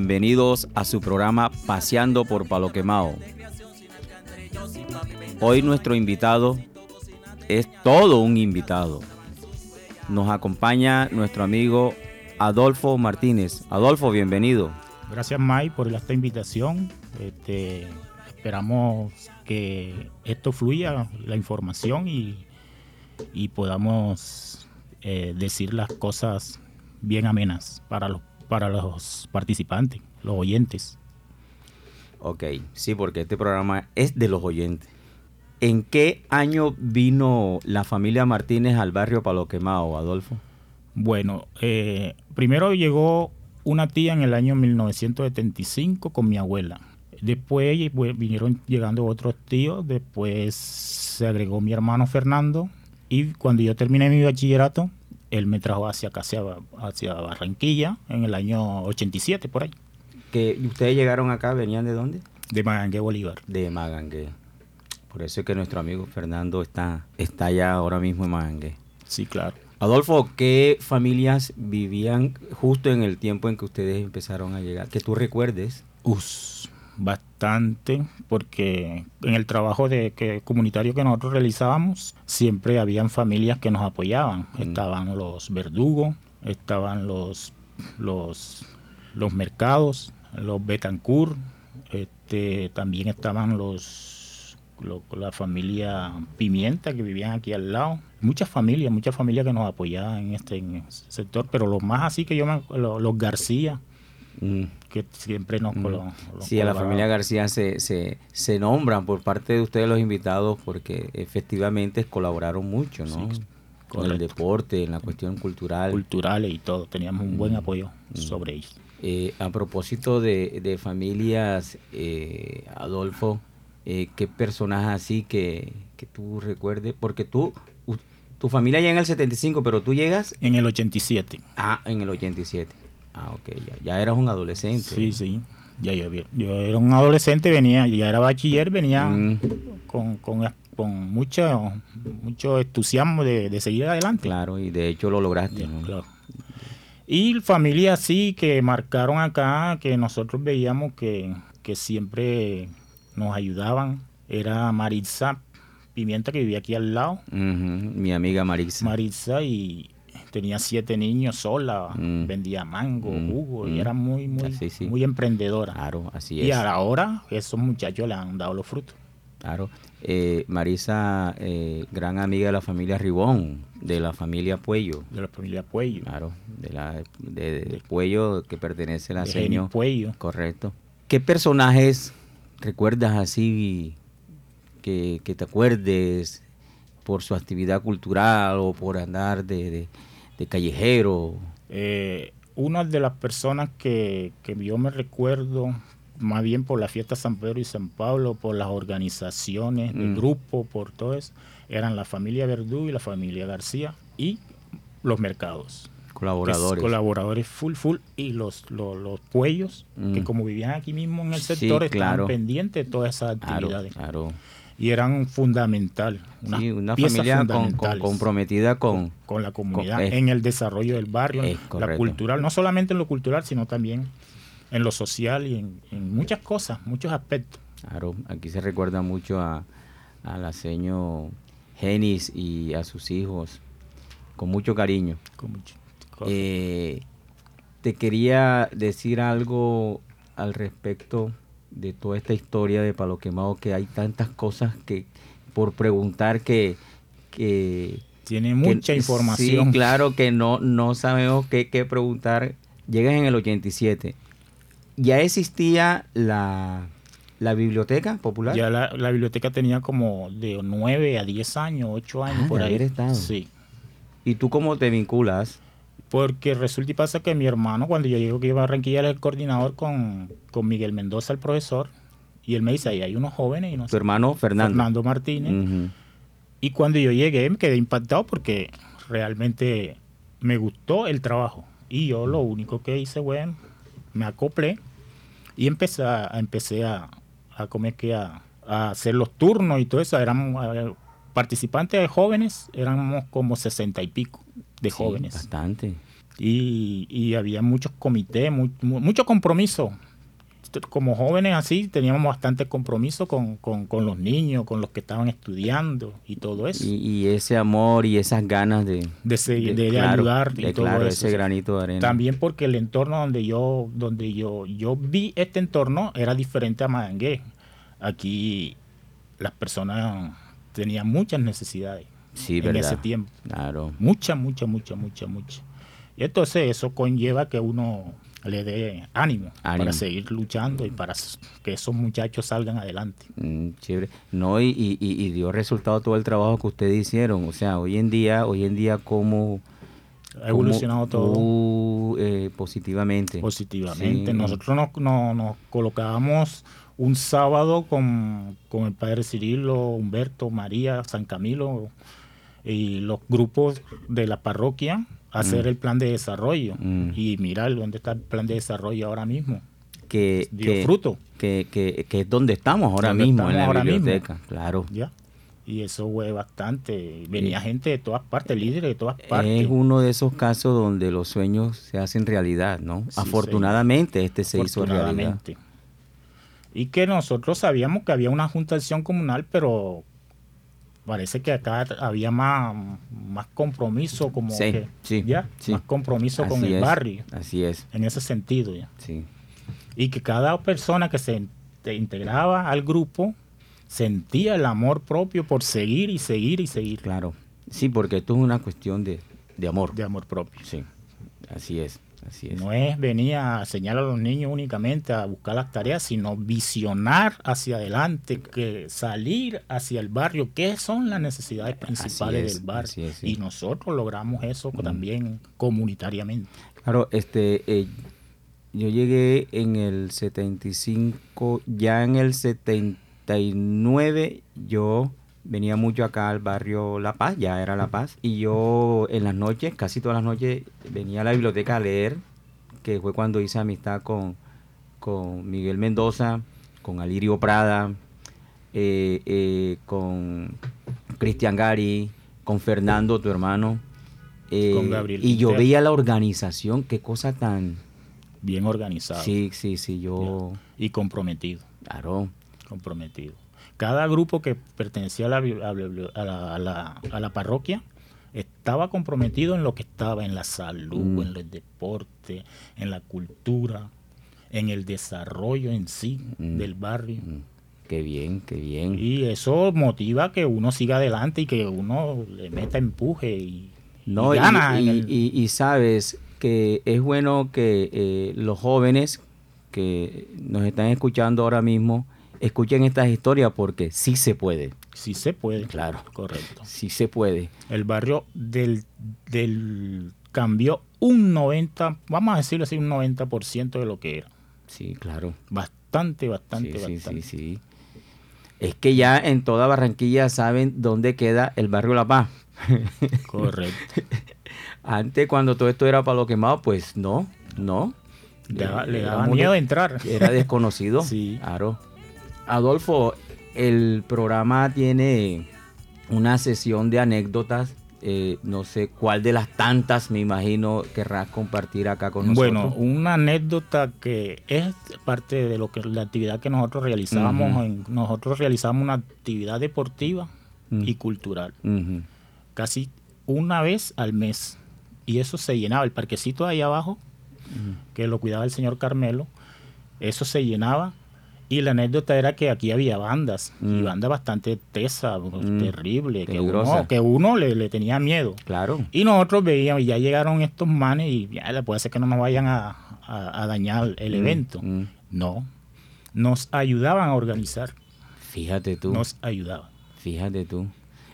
Bienvenidos a su programa Paseando por Palo Quemao. Hoy nuestro invitado es todo un invitado. Nos acompaña nuestro amigo Adolfo Martínez. Adolfo, bienvenido. Gracias Mike por esta invitación. Este, esperamos que esto fluya, la información y, y podamos eh, decir las cosas bien amenas para los, para los participantes, los oyentes. Ok, sí, porque este programa es de los oyentes. ¿En qué año vino la familia Martínez al barrio Palo Quemado, Adolfo? Bueno, eh, primero llegó una tía en el año 1975 con mi abuela. Después vinieron llegando otros tíos, después se agregó mi hermano Fernando y cuando yo terminé mi bachillerato, él me trajo hacia acá, hacia, Barranquilla, en el año 87, por ahí. ¿Que ustedes llegaron acá? ¿Venían de dónde? De Magangue, Bolívar. De Magangue. Por eso es que nuestro amigo Fernando está, está allá ahora mismo en Mangue. Sí, claro. Adolfo, ¿qué familias vivían justo en el tiempo en que ustedes empezaron a llegar? Que tú recuerdes. Us, bastante, porque en el trabajo de que, comunitario que nosotros realizábamos, siempre habían familias que nos apoyaban. Mm. Estaban los verdugos, estaban los, los, los mercados, los Betancourt, este, también estaban los la familia Pimienta que vivían aquí al lado. Muchas familias, muchas familias que nos apoyaban en este, sector, pero los más así que yo me, los, García, mm. Que siempre nos mm. Sí, a la familia García se, se, se, nombran por parte de ustedes los invitados porque efectivamente colaboraron mucho, ¿no? Con el deporte, en la cuestión cultural. Culturales y todo, teníamos un buen mm. apoyo sobre ellos. Eh, a propósito de, de familias, eh, Adolfo, eh, qué personaje así que, tú recuerdes, porque tú, tu familia ya en el 75, pero tú llegas... En el 87. Ah, en el 87. Ah, ok, ya, ya eras un adolescente. Sí, sí. Ya yo, yo era un adolescente, venía, ya era bachiller, venía mm. con, con, con, mucho, mucho entusiasmo de, seguir adelante. Claro, y de hecho lo lograste. Claro. Y familias así que marcaron acá, que nosotros veíamos que, que siempre nos ayudaban. Era Maritza Pimienta que vivía aquí al lado. Mi amiga Maritza. Maritza y tenía siete niños sola, mm. vendía mango, mm. jugo y mm. era muy, muy, muy emprendedora. Claro, así es. Y ahora esos muchachos le han dado los frutos. Claro. Eh, Marisa, eh, gran amiga de la familia Ribón, de la familia Puello. De la familia Puello. Claro, de la de, Puello que pertenece a la seño. Puello. Correcto. ¿Qué personajes recuerdas así que, te acuerdes por su actividad cultural o por andar de, callejero? Eh, una de las personas que, yo me recuerdo, más bien por la fiesta San Pedro y San Pablo, por las organizaciones de mm. grupo, por todo eso, eran la familia Verdú y la familia García y los mercados. Colaboradores. Colaboradores full, full. Y los, los, los cuellos, que mm. como vivían aquí mismo en el sector, estaban pendientes de todas esas actividades. Claro, Y eran fundamental. Una, una familia comprometida con, con la comunidad, en el desarrollo del barrio, la cultural, no solamente en lo cultural, sino también en lo social y en, muchas cosas, muchos aspectos. Claro, aquí se recuerda mucho a, a la señor Genis y a sus hijos con mucho cariño. Con mucho. Eh, te quería decir algo al respecto de toda esta historia de Palo Quemado, que hay tantas cosas que por preguntar que... que Tiene mucha información. Sí, claro que no, no sabemos qué, preguntar. Llegas en el 87. ¿Ya existía la, biblioteca popular? Ya la, biblioteca tenía como de 9 a 10 años, 8 años ah, por ahí. Estado. Sí. ¿Y tú cómo te vinculas? Porque resulta y pasa que mi hermano, cuando yo digo que iba a Barranquilla, era el coordinador con, Miguel Mendoza, el profesor, y él me dice, ahí hay unos jóvenes. Y no tu hermano Fernando. Fernando Martínez. Y cuando yo llegué me quedé impactado porque realmente me gustó el trabajo. Y yo lo único que hice, bueno, me acoplé y empecé a, empecé a, a comer que a, a hacer los turnos y todo eso. Éramos eh, participantes jóvenes, éramos como sesenta y pico de Sí, jóvenes. Bastante. Y, y había muchos comités, mu- mu- mucho compromiso. Como jóvenes así, teníamos bastante compromiso con, con- con los niños, con los que estaban estudiando y todo eso. Y, y ese amor y esas ganas de, de, se- de- de claro, ayudar y de, todo claro, eso. ese granito de arena. También porque el entorno donde yo, donde yo, yo vi este entorno era diferente a Magangué. Aquí las personas tenían muchas necesidades sí, en verdad. ese tiempo. Claro. Mucha, mucha, mucha, mucha, mucha. Y entonces eso conlleva que uno le dé ánimo, Ánimo. para seguir luchando y para que esos muchachos salgan adelante. Mm, chévere. No, y, y, y- y dio resultado todo el trabajo que ustedes hicieron. O sea, hoy en día, hoy en día, cómo Ha evolucionado todo uh, eh, positivamente. positivamente. Sí. Nosotros nos, nos- nos colocábamos un sábado con, con el padre Cirilo, Humberto, María, San Camilo y los grupos de la parroquia hacer el plan de desarrollo. Mm. Y mirar dónde está el plan de desarrollo ahora mismo. que, Dio que, fruto. Que, que, que es donde estamos ahora Donde mismo, estamos en la ahora mismo. biblioteca. Claro. ¿ya? Y eso fue bastante. Venía gente de todas partes, líderes de todas Es partes. uno de esos casos donde los sueños se hacen realidad, ¿no? Sí, Afortunadamente este se hizo realidad. afortunadamente. Y que nosotros sabíamos que había una junta de acción comunal, pero parece que acá había más, más compromiso, como Sí, que, sí, ya, sí. más compromiso con el es, barrio, Así es, en ese sentido. ya. Y que cada persona que se in- te integraba al grupo sentía el amor propio por seguir y seguir y seguir Claro. Sí, porque esto es una cuestión de, de amor. de amor propio. Sí, así es, así es. No es venir a enseñar a los niños únicamente a buscar las tareas, sino visionar hacia adelante, que salir hacia el barrio, qué son las necesidades principales es, del barrio. así es, sí. Y nosotros logramos eso también comunitariamente. Claro, este, eh, yo llegué en el 75, ya en el 79 yo venía mucho acá al barrio La Paz, ya era La Paz, y yo en las noches, casi todas las noches, venía a la biblioteca a leer, que fue cuando hice amistad con, con Miguel Mendoza, con Alirio Prada, eh, eh, con Cristian Gari, con Fernando, tu hermano. eh, Con Gabriel y yo veía la organización, qué cosa tan... Bien organizado Sí, sí, sí, yo... y comprometido. Claro. comprometido. Cada grupo que pertenecía a la, a la a la- a la- parroquia estaba comprometido en lo que estaba, en la salud, Mm. en el deporte, en la cultura, en el desarrollo en sí Mm. del barrio. Mm, Qué bien, qué bien. Y eso motiva que uno siga adelante y que uno le meta empuje y, No, y, gana el- y sabes que es bueno que eh, los jóvenes que nos están escuchando ahora mismo escuchen estas historias porque sí se puede, sí se puede. Claro. Correcto. sí se puede. El barrio del, del cambió un 90, vamos a decirlo así, un 90% de lo que era. Sí, claro. Bastante, bastante, Sí, sí, bastante. sí, sí. Es que ya en toda Barranquilla saben dónde queda el barrio La Paz. Correcto. Antes, cuando todo esto era para lo quemado, pues no, no. Le daba, le daba miedo entrar. Era desconocido. Sí. Claro. Adolfo, el programa tiene una sesión de anécdotas. eh, no sé cuál de las tantas, me imagino, querrás compartir acá con nosotros. Bueno, una anécdota que es parte de lo que la actividad que nosotros en- nosotros realizábamos una actividad deportiva y cultural, casi una vez al mes. Y eso se llenaba. El parquecito de ahí abajo, que lo cuidaba el señor Carmelo, eso se llenaba. Y la anécdota era que aquí había bandas, y Mm. bandas bastante tesas, Mm. terrible, que uno, que uno le, le tenía miedo. Claro. Y nosotros veíamos, y ya llegaron estos manes y ya le puede ser que no nos vayan a, a- a dañar el Mm, evento. No, nos ayudaban a organizar, Fíjate tú. nos ayudaban. Fíjate tú.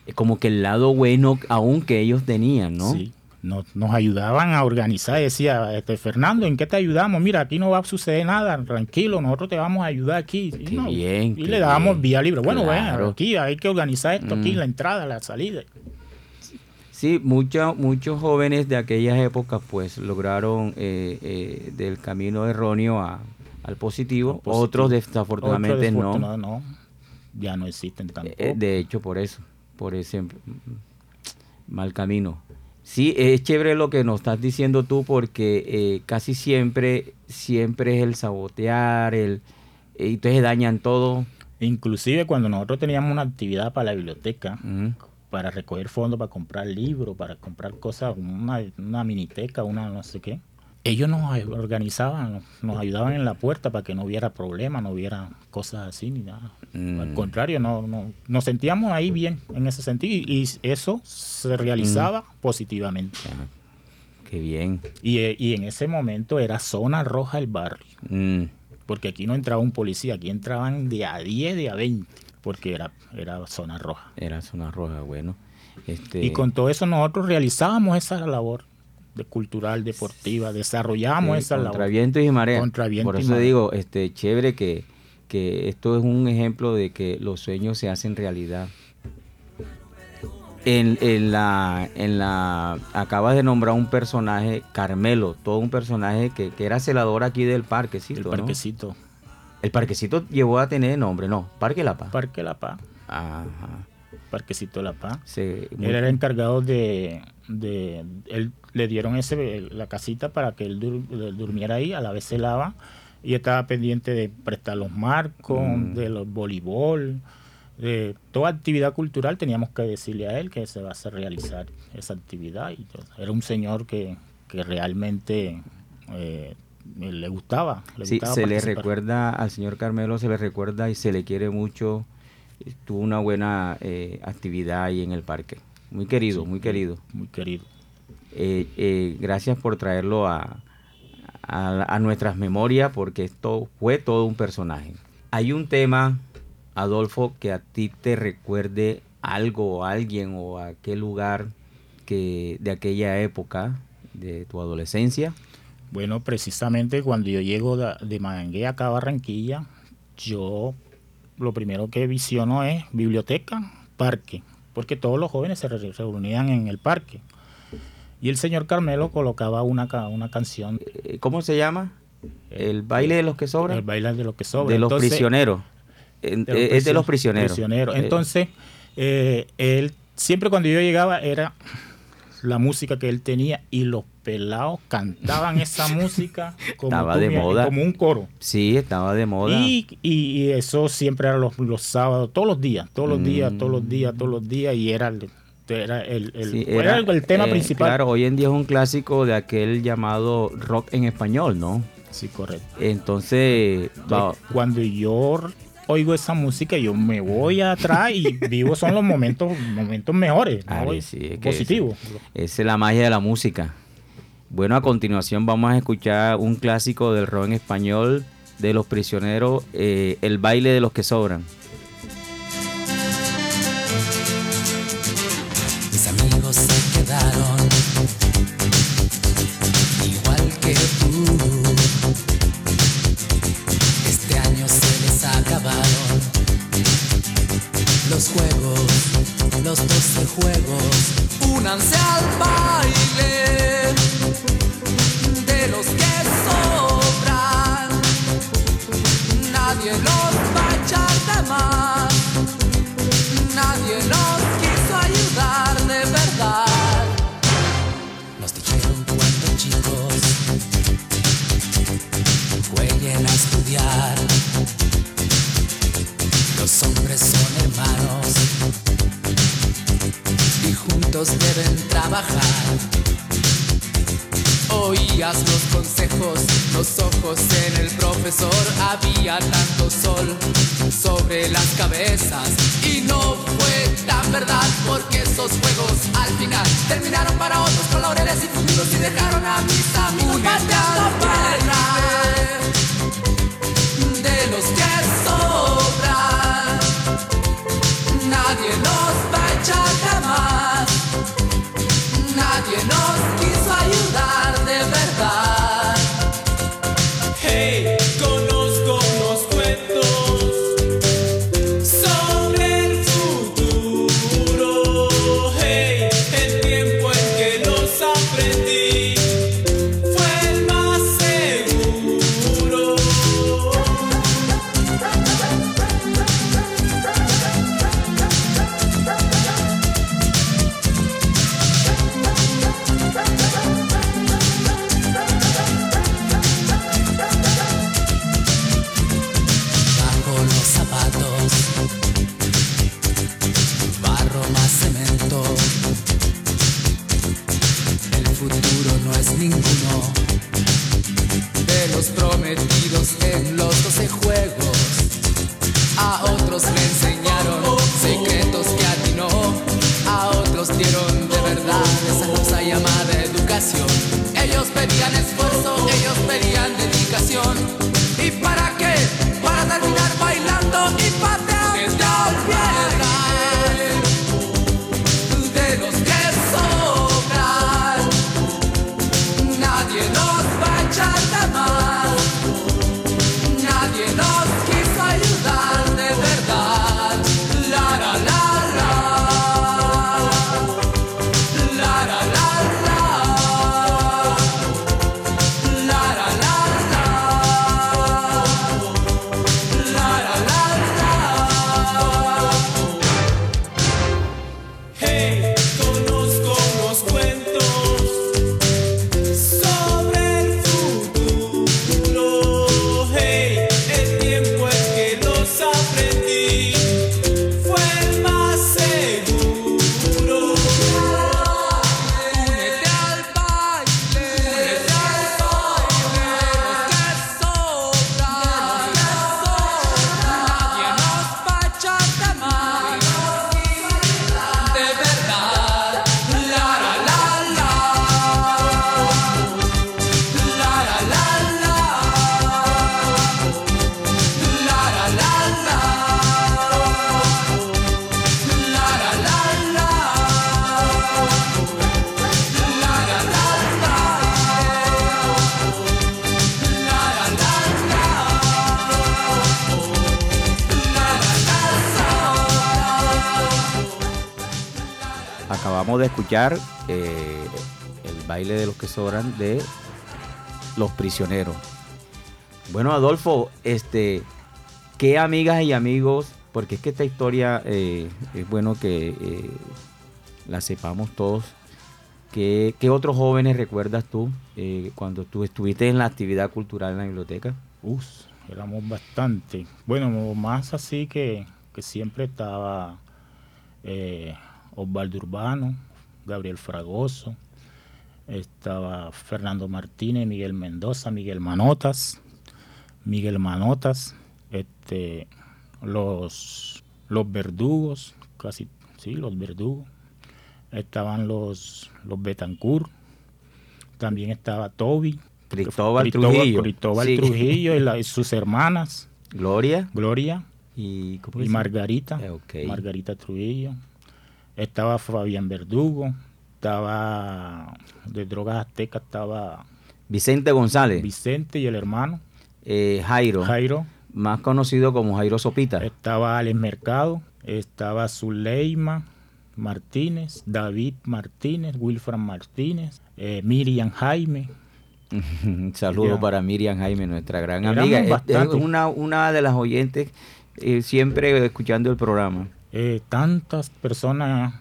Es como que el lado bueno aún que ellos tenían, ¿no? Sí, nos, nos ayudaban a organizar. Decía, este, Fernando, ¿en qué te ayudamos? Mira, aquí no va a suceder nada, tranquilo, nosotros te vamos a ayudar aquí. Y, no, bien, y le dábamos bien. vía libre. Bueno, Claro. bueno, aquí hay que organizar esto, aquí, Mm. la entrada, la salida. Sí, muchos muchos jóvenes de aquellas épocas pues lograron eh, eh, del camino erróneo a, al positivo. positivo. Otros desafortunadamente Otros, no. no. Ya no existen tampoco. Eh, de hecho, por eso, por ese mal camino. Sí, es chévere lo que nos estás diciendo tú porque eh, casi siempre, siempre es el sabotear, el, y entonces dañan todo. Inclusive cuando nosotros teníamos una actividad para la biblioteca, para recoger fondos, para comprar libros, para comprar cosas, una, una miniteca, una no sé qué. Ellos nos organizaban, nos, ayudaban en la puerta para que no hubiera problemas, no hubiera cosas así ni nada. Mm. Al contrario, no, no, nos sentíamos ahí bien en ese sentido y, eso se realizaba positivamente. Ah, Qué bien. Y, eh, y en ese momento era zona roja el barrio, Mm, porque aquí no entraba un policía, aquí entraban de a 10, de a 20, porque era, era zona roja. era zona roja, bueno. Este, Y con todo eso nosotros realizábamos esa labor de cultural, deportiva, desarrollábamos Sí, esa contra labor. viento y marea. Contra viento Por y eso marea. digo, este, chévere que, que esto es un ejemplo de que los sueños se hacen realidad. En, en la, en la, acabas de nombrar un personaje, Carmelo, todo un personaje que, que era celador aquí del parquecito. El ¿no? parquecito, El parquecito llegó a tener nombre, no, Parque La Paz. Parque La Paz, Ajá. Parquecito La Paz. Muy- Él era encargado de, de él le dieron ese la casita para que él dur- durmiera ahí, a la vez se lava y estaba pendiente de prestar los marcos, Mm. de los voleibol, de toda actividad cultural teníamos que decirle a él que se va a hacer realizar esa actividad y era un señor que, que realmente eh, le gustaba, le Sí, gustaba se le recuerda al señor Carmelo, se le recuerda y se le quiere mucho. Tuvo una buena eh, actividad ahí en el parque. Muy querido, Sí, muy querido. muy querido. Eh, eh, gracias por traerlo a, a, a nuestras memorias porque esto fue todo un personaje. Hay un tema, Adolfo, que a ti te recuerde algo o alguien o a qué lugar que de aquella época de tu adolescencia. Bueno, precisamente cuando yo llego de, Magangué acá a Barranquilla, yo lo primero que visiono es biblioteca, parque, porque todos los jóvenes se re- reunían en el parque. Y el señor Carmelo colocaba una, una canción, Eh, ¿Cómo se llama? El baile de los que sobran. el baile de lo que sobra. de los Entonces, prisioneros. De los eh, es de los prisio- prisioneros. prisioneros. Eh, Entonces, eh, él, siempre cuando yo llegaba era la música que él tenía y los pelados cantaban esa música como, Estaba de moda. como un coro. sí, estaba de moda. Y, y- eso siempre era los, los sábados, todos los días, todos los días, todos los días, todos los días, y era el, era el, el- Sí, era el- el tema eh, principal. Claro, hoy en día es un clásico de aquel llamado rock en español, ¿no? Sí, correcto. Entonces, Cuando yo oigo esa música, yo me voy atrás y vivo son los momentos, momentos mejores, ¿no? Ari, sí, es que positivos. esa es la magia de la música. Bueno, a continuación vamos a escuchar un clásico del rock en español de los prisioneros, eh, El baile de los que sobran. Mis amigos se quedaron juegos. Únanse al baile sobre las cabezas. Y no fue tan verdad porque esos juegos al final terminaron para otros con laureles y futuros y dejaron Acabamos de escuchar eh, el baile de los que sobran de los prisioneros. Bueno, Adolfo, este, ¿qué amigas y amigos? Porque es que esta historia eh, es bueno que eh, la sepamos todos. ¿Qué, otros jóvenes recuerdas tú cuando tú estuviste en la actividad cultural en la biblioteca? Uf, éramos bastante. Bueno, más así que, que siempre estaba Osvaldo Urbano, Gabriel Fragoso, estaba Fernando Martínez, Miguel Mendoza, Miguel Manotas, Miguel Manotas, este, los, los verdugos, casi, sí, los verdugos. Estaban los, los Betancourt, también estaba Toby, Cristóbal Trujillo. Cristóbal Sí. Trujillo y, la- y sus hermanas, Gloria Gloria y, ¿cómo y Margarita. Eh, ok. Margarita Trujillo. Estaba Fabián Verdugo. Estaba de drogas aztecas, estaba Vicente González, Vicente y el hermano eh, Jairo, Jairo. más conocido como Jairo Sopita. Estaba Alex Mercado. Estaba Zuleima Martínez, David Martínez, Wilfran Martínez, eh, Miriam Jaime. Un saludo Ya. para Miriam Jaime, nuestra gran Éramos amiga. Es- una, una de las oyentes eh, siempre escuchando el programa. Eh, tantas personas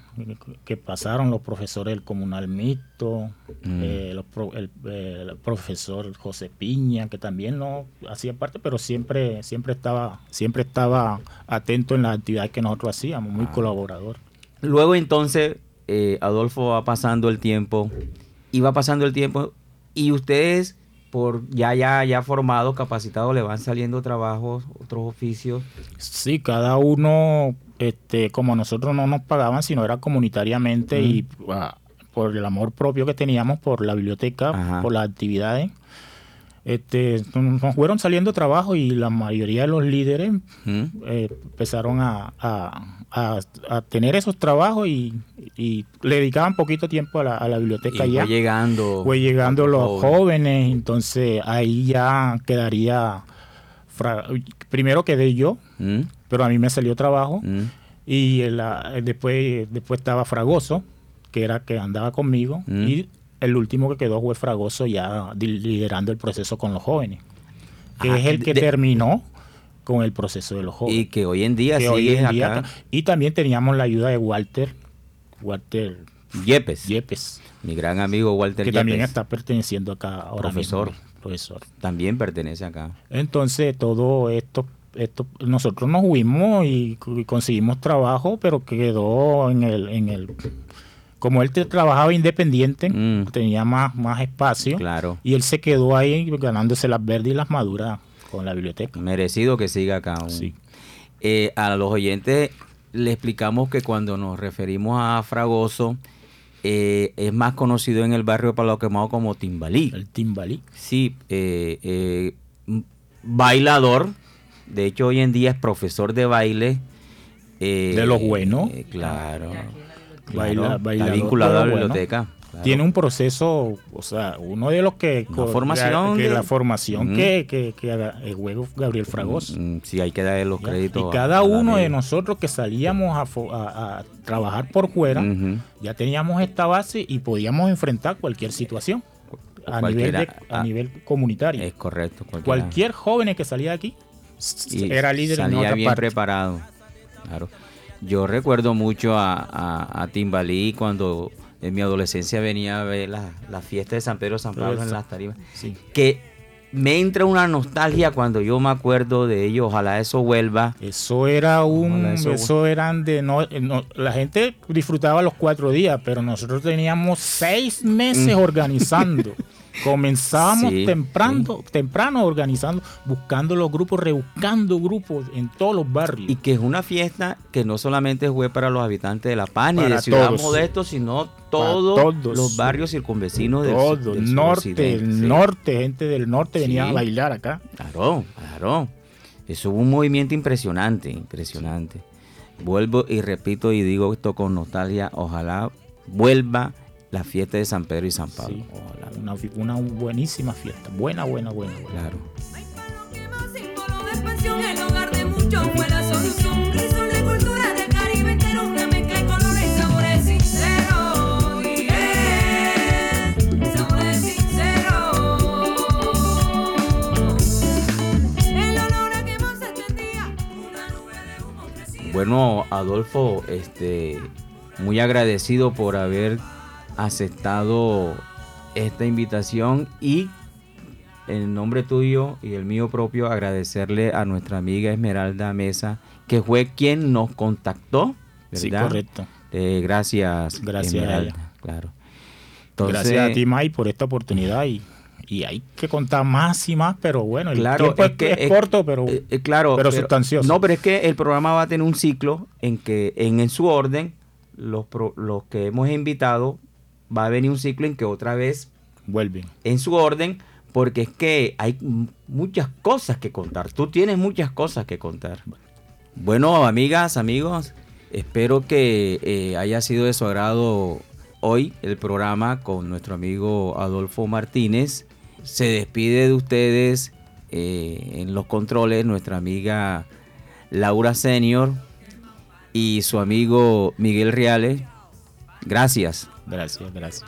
que pasaron, los profesores del comunal mixto, Mm. eh, los pro- el, eh, el profesor José Piña, que también no hacía parte, pero siempre, siempre estaba, siempre estaba atento en las actividades que nosotros hacíamos, Ah. muy colaborador. Luego entonces, eh, Adolfo va pasando el tiempo, y va pasando el tiempo, y ustedes, por ya, ya, ya formados, capacitados, le van saliendo trabajos, otros oficios. Sí, cada uno, este, como nosotros no nos pagaban, sino era comunitariamente y ah, por el amor propio que teníamos por la biblioteca, Ajá. por las actividades, este, nos fueron saliendo trabajos y la mayoría de los líderes eh, empezaron a, a- a- a tener esos trabajos y, y le dedicaban poquito tiempo a la, a la Y biblioteca ya. fue llegando. Fue llegando los jóvenes, entonces ahí ya quedaría, primero quedé yo, ¿Mm? pero a mí me salió trabajo ¿Mm? y el, ah, después, después estaba Fragoso, que era que andaba conmigo, Mm. y el último que quedó fue Fragoso ya liderando el proceso con los jóvenes, que Ah, es el que de- terminó con el proceso de los jóvenes. Y que hoy en día que hoy sigue en día acá. ta- y también teníamos la ayuda de Walter, Walter Yepes, Yepes, mi gran amigo Walter que también Yepes, está perteneciendo acá ahora Profesor. mismo, profesor. también pertenece acá. Entonces todo esto, esto nosotros nos fuimos y, y conseguimos trabajo, pero quedó en el, en el como él trabajaba independiente, Mm. tenía más, más espacio. Claro. Y él se quedó ahí ganándose las verdes y las maduras con la biblioteca. Merecido que siga acá. aún. Sí. Eh, a los oyentes le explicamos que cuando nos referimos a Fragoso, eh, es más conocido en el barrio de Palo Quemado como Timbalí. El timbalí. Sí, eh, eh, bailador. De hecho, hoy en día es profesor de baile. eh, De los buenos. eh, claro. Baila- claro, bailador Está vinculado a la buenos. Claro. Tiene un proceso, o sea, uno de los que... Una formación que de- la formación que, que, que juego Gabriel Fragoso. Mm, Sí, hay que darle los ¿ya? créditos. Y cada a la uno de nosotros que salíamos a, fo- a- a trabajar por fuera, ya teníamos esta base y podíamos enfrentar cualquier situación a, nivel, de- a nivel comunitario. Es correcto. Cualquier joven que salía de aquí Y era líder en salía otra bien parte. preparado. Claro. Yo recuerdo mucho a, a, a Timbalí cuando en mi adolescencia venía a ver la, la fiesta de San Pedro San Pablo en las tarimas. Sí. Que me entra una nostalgia cuando yo me acuerdo de ellos. Ojalá eso vuelva. Eso era un, eso- eso, eran de no, no- la gente disfrutaba los cuatro días, pero nosotros teníamos seis meses Mm. organizando. Comenzábamos Sí, temprano, temprano organizando, buscando los grupos, rebuscando grupos en todos los barrios. Y que es una fiesta que no solamente fue para los habitantes de La Paz ni Para de Ciudad todos. Modesto, sino todos, todos. los barrios circunvecinos del, todo, del norte, el sí. norte, gente del norte venía a bailar acá. Claro, claro. Eso hubo un movimiento impresionante, impresionante. Vuelvo y repito y digo esto con nostalgia. Ojalá vuelva la fiesta de San Pedro y San Pablo. Sí. Una, una buenísima fiesta, buena, buena, buena. buena. Claro. Bueno, Adolfo, este, muy agradecido por haber aceptado esta invitación y en nombre tuyo y el mío propio agradecerle a nuestra amiga Esmeralda Mesa, que fue quien nos contactó, Sí, correcto. Eh, gracias, Gracias a Esmeralda, ella. claro. Gracias a ti, May, por esta oportunidad y, y hay que contar más y más, pero bueno, el Claro, tiempo es, es que- es es- corto, pero Eh, eh, claro, pero sustancioso. No, pero es que el programa va a tener un ciclo en que en, en su orden los, pro- los que hemos invitado va a venir un ciclo en que otra vez vuelven. en su orden porque es que hay muchas cosas que contar. Tú tienes muchas cosas que contar. Bueno, amigas, amigos, espero que eh, haya sido de su agrado hoy el programa con nuestro amigo Adolfo Martínez. Se despide de ustedes eh, en los controles nuestra amiga Laura Senior y su amigo Miguel Reales. Gracias. Gracias, gracias.